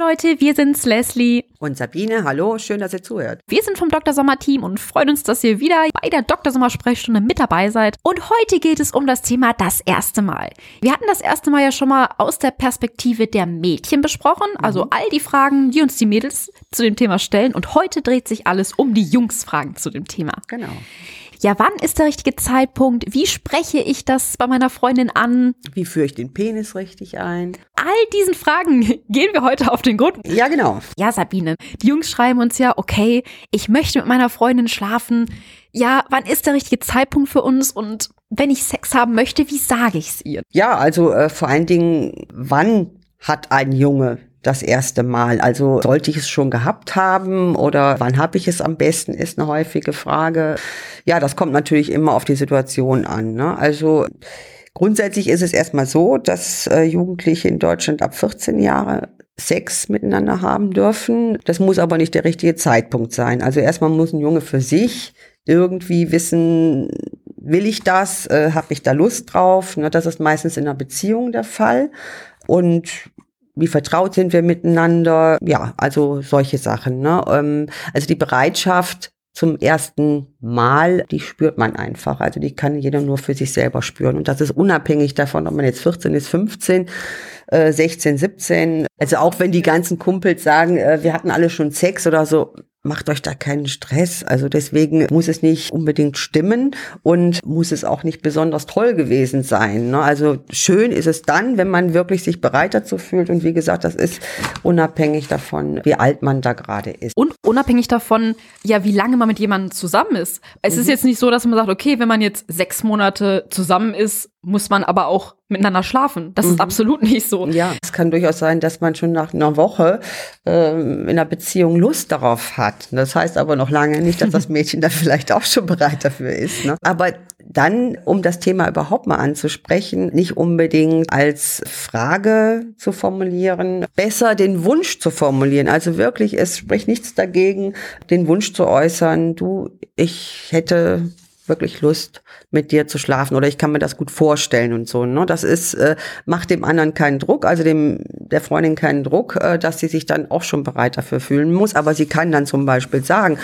Leute, wir sind's Leslie und Sabine. Hallo, schön, dass ihr zuhört. Wir sind vom Dr. Sommer Team und freuen uns, dass ihr wieder bei der Dr. Sommer Sprechstunde mit dabei seid. Und heute geht es um das Thema das erste Mal. Wir hatten das erste Mal ja schon mal aus der Perspektive der Mädchen besprochen, also mhm. all die Fragen, die uns die Mädels zu dem Thema stellen. Und heute dreht sich alles um die Jungsfragen zu dem Thema. Genau ja, wann ist der richtige Zeitpunkt? Wie spreche ich das bei meiner Freundin an? Wie führe ich den Penis richtig ein? All diesen Fragen gehen wir heute auf den Grund. Ja, genau. Ja, Sabine, die Jungs schreiben uns ja, okay, ich möchte mit meiner Freundin schlafen. Ja, wann ist der richtige Zeitpunkt für uns und wenn ich Sex haben möchte, wie sage ich es ihr? Ja, also äh, vor allen Dingen, wann hat ein Junge das erste Mal? Also sollte ich es schon gehabt haben oder wann habe ich es am besten, ist eine häufige Frage. Ja, das kommt natürlich immer auf die Situation an. Ne? Also grundsätzlich ist es erstmal so, dass äh, Jugendliche in Deutschland ab 14 Jahre Sex miteinander haben dürfen. Das muss aber nicht der richtige Zeitpunkt sein. Also erstmal muss ein Junge für sich irgendwie wissen, will ich das, äh, habe ich da Lust drauf. Ne? Das ist meistens in einer Beziehung der Fall. Und wie vertraut sind wir miteinander, ja, also solche Sachen. Ne? Ähm, also die Bereitschaft zum ersten Mal, die spürt man einfach. Also die kann jeder nur für sich selber spüren. Und das ist unabhängig davon, ob man jetzt 14 ist, 15, äh, 16, 17. Also auch wenn die ganzen Kumpels sagen, äh, wir hatten alle schon Sex oder so, macht euch da keinen Stress. Also deswegen muss es nicht unbedingt stimmen und muss es auch nicht besonders toll gewesen sein. Ne? Also schön ist es dann, wenn man wirklich sich bereit dazu fühlt. Und wie gesagt, das ist unabhängig davon, wie alt man da gerade ist. Und unabhängig davon, ja, wie lange man mit jemandem zusammen ist. Es mhm. ist jetzt nicht so, dass man sagt, okay, wenn man jetzt sechs Monate zusammen ist, muss man aber auch miteinander schlafen. Das mhm. ist absolut nicht so. Ja, es kann durchaus sein, dass man schon nach einer Woche ähm, in einer Beziehung Lust darauf hat. Das heißt aber noch lange nicht, dass das Mädchen da vielleicht auch schon bereit dafür ist. Ne? Aber dann, um das Thema überhaupt mal anzusprechen, nicht unbedingt als Frage zu formulieren, besser den Wunsch zu formulieren. Also wirklich, es spricht nichts dagegen, den Wunsch zu äußern, du, ich hätte wirklich Lust, mit dir zu schlafen oder ich kann mir das gut vorstellen und so. Ne? Das ist, äh, macht dem anderen keinen Druck, also dem der Freundin keinen Druck, äh, dass sie sich dann auch schon bereit dafür fühlen muss. Aber sie kann dann zum Beispiel sagen,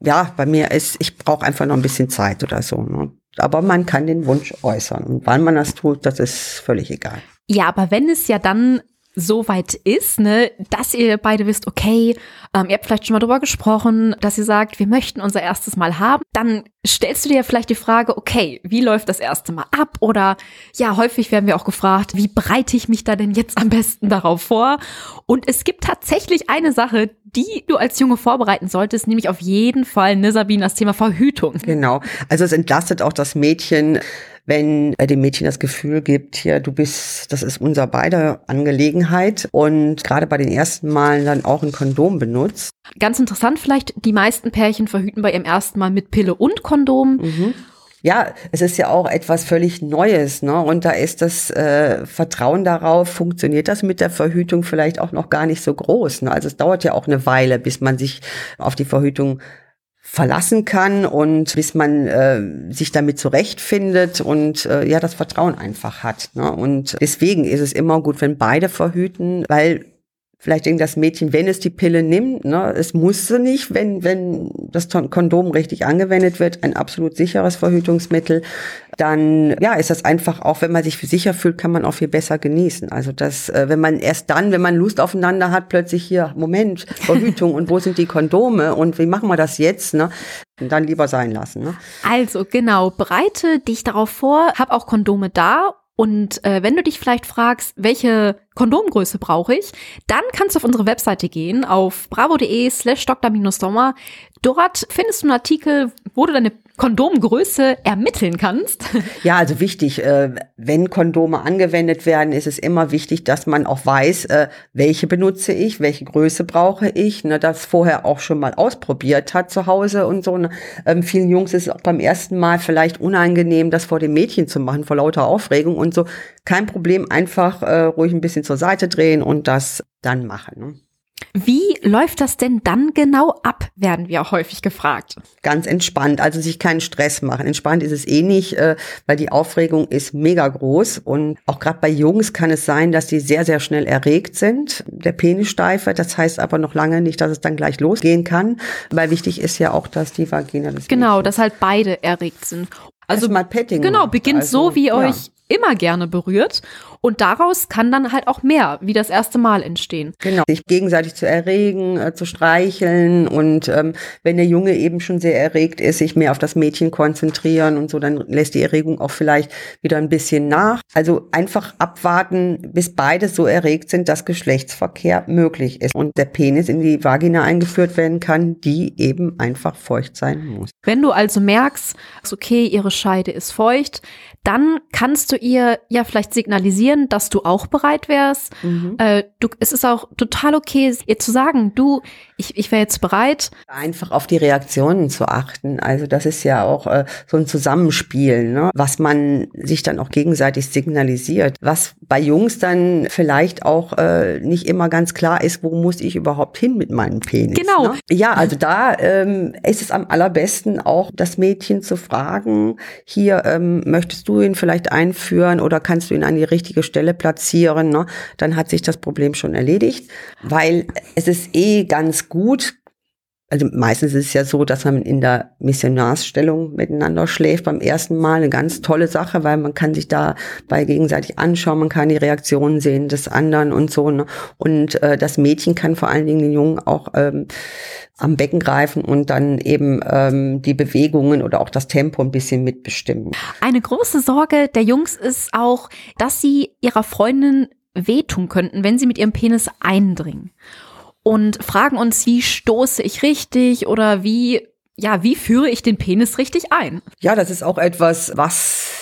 ja, bei mir ist, ich brauche einfach noch ein bisschen Zeit oder so. Ne? Aber man kann den Wunsch äußern. Und wann man das tut, das ist völlig egal. Ja, aber wenn es ja dann so weit ist, ne, dass ihr beide wisst, okay, ähm, ihr habt vielleicht schon mal drüber gesprochen, dass ihr sagt, wir möchten unser erstes Mal haben, dann stellst du dir vielleicht die Frage, okay, wie läuft das erste Mal ab? Oder ja, häufig werden wir auch gefragt, wie bereite ich mich da denn jetzt am besten darauf vor? Und es gibt tatsächlich eine Sache, die du als Junge vorbereiten solltest, nämlich auf jeden Fall, ne, Sabine, das Thema Verhütung. Genau. Also es entlastet auch das Mädchen wenn äh, dem Mädchen das Gefühl gibt, ja, du bist, das ist unser beider Angelegenheit und gerade bei den ersten Malen dann auch ein Kondom benutzt. Ganz interessant vielleicht, die meisten Pärchen verhüten bei ihrem ersten Mal mit Pille und Kondom. Mhm. Ja, es ist ja auch etwas völlig Neues, ne? Und da ist das äh, Vertrauen darauf, funktioniert das mit der Verhütung vielleicht auch noch gar nicht so groß. Ne? Also es dauert ja auch eine Weile, bis man sich auf die Verhütung verlassen kann und bis man äh, sich damit zurechtfindet und äh, ja das Vertrauen einfach hat. Ne? Und deswegen ist es immer gut, wenn beide verhüten, weil Vielleicht denkt das Mädchen, wenn es die Pille nimmt, ne, es musste nicht, wenn, wenn das Kondom richtig angewendet wird, ein absolut sicheres Verhütungsmittel, dann, ja, ist das einfach auch, wenn man sich sicher fühlt, kann man auch viel besser genießen. Also das, äh, wenn man erst dann, wenn man Lust aufeinander hat, plötzlich hier, Moment, Verhütung und wo sind die Kondome und wie machen wir das jetzt, ne? Dann lieber sein lassen. Ne? Also genau, bereite dich darauf vor, hab auch Kondome da und äh, wenn du dich vielleicht fragst, welche Kondomgröße brauche ich, dann kannst du auf unsere Webseite gehen, auf bravo.de slash dr-sommer. Dort findest du einen Artikel, wo du deine Kondomgröße ermitteln kannst. Ja, also wichtig, äh, wenn Kondome angewendet werden, ist es immer wichtig, dass man auch weiß, äh, welche benutze ich, welche Größe brauche ich, ne, das vorher auch schon mal ausprobiert hat zu Hause und so. Ne. Ähm, vielen Jungs ist es auch beim ersten Mal vielleicht unangenehm, das vor dem Mädchen zu machen, vor lauter Aufregung und so. Kein Problem, einfach äh, ruhig ein bisschen zur Seite drehen und das dann machen. Wie läuft das denn dann genau ab, werden wir häufig gefragt. Ganz entspannt, also sich keinen Stress machen. Entspannt ist es eh nicht, äh, weil die Aufregung ist mega groß und auch gerade bei Jungs kann es sein, dass die sehr, sehr schnell erregt sind. Der Penis steife, das heißt aber noch lange nicht, dass es dann gleich losgehen kann, weil wichtig ist ja auch, dass die Vagina des Genau, dass halt beide erregt sind. Also mal Petting. Genau, beginnt also, so, wie ja. euch immer gerne berührt. Und daraus kann dann halt auch mehr, wie das erste Mal entstehen. Genau, sich gegenseitig zu erregen, äh, zu streicheln und ähm, wenn der Junge eben schon sehr erregt ist, sich mehr auf das Mädchen konzentrieren und so, dann lässt die Erregung auch vielleicht wieder ein bisschen nach. Also einfach abwarten, bis beide so erregt sind, dass Geschlechtsverkehr möglich ist und der Penis in die Vagina eingeführt werden kann, die eben einfach feucht sein muss. Wenn du also merkst, okay, ihre Scheide ist feucht, dann kannst du ihr ja vielleicht signalisieren, dass du auch bereit wärst. Mhm. Äh, du, es ist auch total okay, ihr zu sagen, du, ich, ich wäre jetzt bereit. Einfach auf die Reaktionen zu achten. Also das ist ja auch äh, so ein Zusammenspiel, ne? was man sich dann auch gegenseitig signalisiert. Was bei Jungs dann vielleicht auch äh, nicht immer ganz klar ist, wo muss ich überhaupt hin mit meinem Penis. Genau. Ne? Ja, also da ähm, ist es am allerbesten auch das Mädchen zu fragen, hier ähm, möchtest du du ihn vielleicht einführen oder kannst du ihn an die richtige Stelle platzieren, ne? dann hat sich das Problem schon erledigt, weil es ist eh ganz gut, also meistens ist es ja so, dass man in der Missionarsstellung miteinander schläft beim ersten Mal. Eine ganz tolle Sache, weil man kann sich da bei gegenseitig anschauen, man kann die Reaktionen sehen des anderen und so. Ne? Und äh, das Mädchen kann vor allen Dingen den Jungen auch ähm, am Becken greifen und dann eben ähm, die Bewegungen oder auch das Tempo ein bisschen mitbestimmen. Eine große Sorge der Jungs ist auch, dass sie ihrer Freundin wehtun könnten, wenn sie mit ihrem Penis eindringen und fragen uns, wie stoße ich richtig oder wie, ja, wie führe ich den Penis richtig ein? Ja, das ist auch etwas, was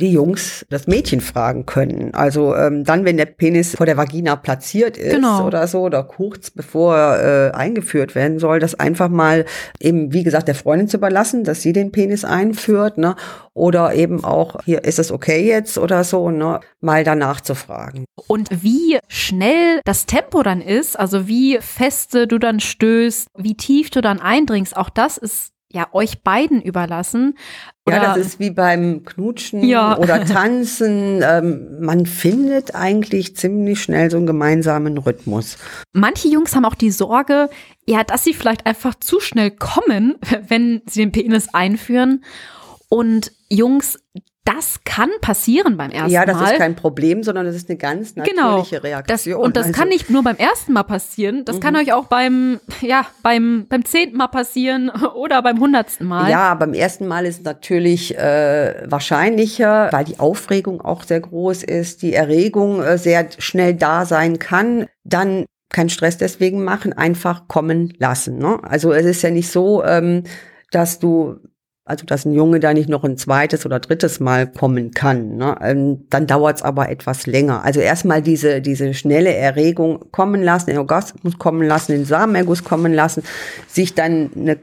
die Jungs das Mädchen fragen können. Also ähm, dann, wenn der Penis vor der Vagina platziert ist genau. oder so, oder kurz bevor er äh, eingeführt werden soll, das einfach mal eben, wie gesagt, der Freundin zu überlassen, dass sie den Penis einführt, ne? Oder eben auch, hier ist es okay jetzt oder so, ne? Mal danach zu fragen. Und wie schnell das Tempo dann ist, also wie feste du dann stößt, wie tief du dann eindringst, auch das ist ja euch beiden überlassen. Oder, ja, das ist wie beim Knutschen ja. oder Tanzen. Ähm, man findet eigentlich ziemlich schnell so einen gemeinsamen Rhythmus. Manche Jungs haben auch die Sorge, ja, dass sie vielleicht einfach zu schnell kommen, wenn sie den Penis einführen. Und Jungs das kann passieren beim ersten Mal. Ja, das Mal. ist kein Problem, sondern das ist eine ganz genau. natürliche genau. Reaktion. Das, und das also. kann nicht nur beim ersten Mal passieren, das mhm. kann euch auch beim, ja, beim, beim zehnten Mal passieren oder beim hundertsten Mal. Ja, beim ersten Mal ist natürlich äh, wahrscheinlicher, weil die Aufregung auch sehr groß ist, die Erregung äh, sehr schnell da sein kann. Dann keinen Stress deswegen machen, einfach kommen lassen. Ne? Also es ist ja nicht so, ähm, dass du also dass ein Junge da nicht noch ein zweites oder drittes Mal kommen kann. Ne? Ähm, dann dauert es aber etwas länger. Also erstmal diese, diese schnelle Erregung kommen lassen, den Orgasmus kommen lassen, den Samenerguss kommen lassen, sich dann eine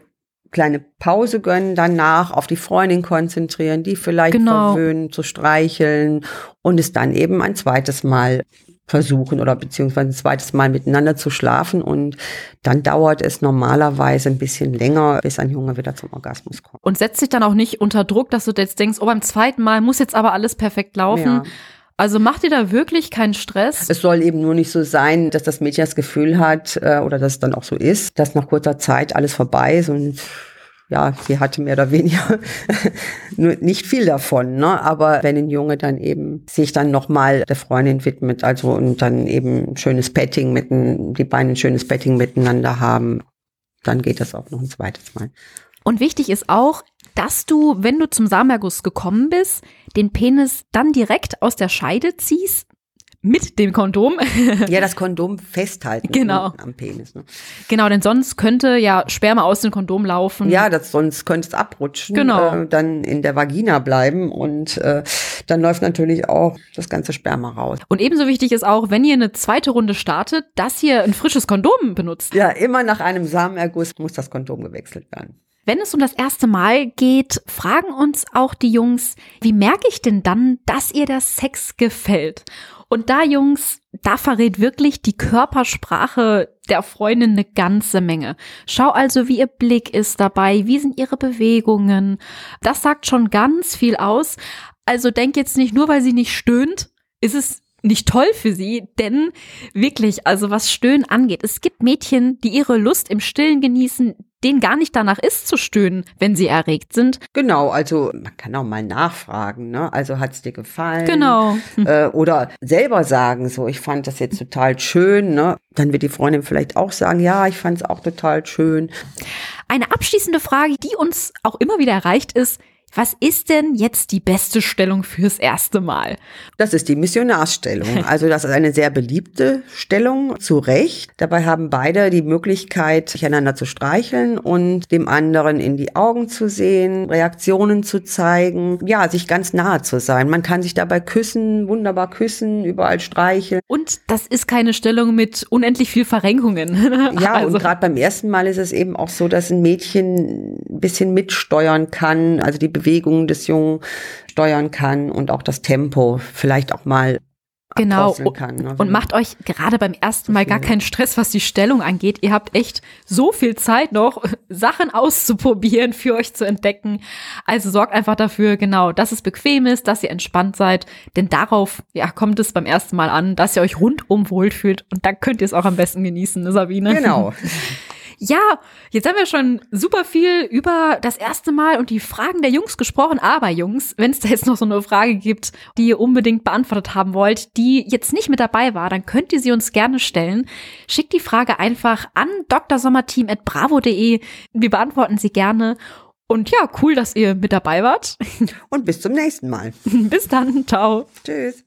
kleine Pause gönnen, danach auf die Freundin konzentrieren, die vielleicht genau. verwöhnen, zu streicheln und es dann eben ein zweites Mal versuchen oder beziehungsweise ein zweites Mal miteinander zu schlafen und dann dauert es normalerweise ein bisschen länger, bis ein Junge wieder zum Orgasmus kommt. Und setzt sich dann auch nicht unter Druck, dass du jetzt denkst, oh, beim zweiten Mal muss jetzt aber alles perfekt laufen. Ja. Also macht ihr da wirklich keinen Stress? Es soll eben nur nicht so sein, dass das Mädchen das Gefühl hat äh, oder dass es dann auch so ist, dass nach kurzer Zeit alles vorbei ist und ja, sie hatte mehr oder weniger nicht viel davon, ne? Aber wenn ein Junge dann eben sich dann nochmal der Freundin widmet, also und dann eben schönes Petting mit die beiden ein schönes Petting miteinander haben, dann geht das auch noch ein zweites Mal. Und wichtig ist auch, dass du, wenn du zum Samenerguss gekommen bist, den Penis dann direkt aus der Scheide ziehst, mit dem Kondom. ja, das Kondom festhalten genau. am Penis. Ne? Genau, denn sonst könnte ja Sperma aus dem Kondom laufen. Ja, das, sonst könnte es abrutschen, genau. Äh, dann in der Vagina bleiben und äh, dann läuft natürlich auch das ganze Sperma raus. Und ebenso wichtig ist auch, wenn ihr eine zweite Runde startet, dass ihr ein frisches Kondom benutzt. Ja, immer nach einem Samenerguss muss das Kondom gewechselt werden. Wenn es um das erste Mal geht, fragen uns auch die Jungs, wie merke ich denn dann, dass ihr der Sex gefällt? Und da, Jungs, da verrät wirklich die Körpersprache der Freundin eine ganze Menge. Schau also, wie ihr Blick ist dabei, wie sind ihre Bewegungen. Das sagt schon ganz viel aus. Also denk jetzt nicht nur, weil sie nicht stöhnt, ist es nicht toll für sie, denn wirklich, also was Stöhnen angeht, es gibt Mädchen, die ihre Lust im Stillen genießen, denen gar nicht danach ist zu stöhnen, wenn sie erregt sind. Genau, also man kann auch mal nachfragen, ne? Also hat's dir gefallen? Genau. Äh, oder selber sagen, so, ich fand das jetzt total schön, ne? Dann wird die Freundin vielleicht auch sagen, ja, ich fand es auch total schön. Eine abschließende Frage, die uns auch immer wieder erreicht ist, was ist denn jetzt die beste Stellung fürs erste Mal? Das ist die Missionarsstellung. Also das ist eine sehr beliebte Stellung, zu Recht. Dabei haben beide die Möglichkeit, sich einander zu streicheln und dem anderen in die Augen zu sehen, Reaktionen zu zeigen, ja, sich ganz nahe zu sein. Man kann sich dabei küssen, wunderbar küssen, überall streicheln. Und das ist keine Stellung mit unendlich viel Verrenkungen. Ja, also. und gerade beim ersten Mal ist es eben auch so, dass ein Mädchen ein bisschen mitsteuern kann, also die Bewegungen des Jungen steuern kann und auch das Tempo vielleicht auch mal Genau. Kann, ne? Und macht euch gerade beim ersten Mal gar keinen Stress, was die Stellung angeht. Ihr habt echt so viel Zeit noch, Sachen auszuprobieren, für euch zu entdecken. Also sorgt einfach dafür, genau, dass es bequem ist, dass ihr entspannt seid. Denn darauf, ja, kommt es beim ersten Mal an, dass ihr euch rundum wohlfühlt. Und dann könnt ihr es auch am besten genießen, ne, Sabine? Genau. Ja, jetzt haben wir schon super viel über das erste Mal und die Fragen der Jungs gesprochen. Aber Jungs, wenn es da jetzt noch so eine Frage gibt, die ihr unbedingt beantwortet haben wollt, die jetzt nicht mit dabei war, dann könnt ihr sie uns gerne stellen. Schickt die Frage einfach an drsommerteam.bravo.de. Wir beantworten sie gerne. Und ja, cool, dass ihr mit dabei wart. Und bis zum nächsten Mal. bis dann. Ciao. Tschüss.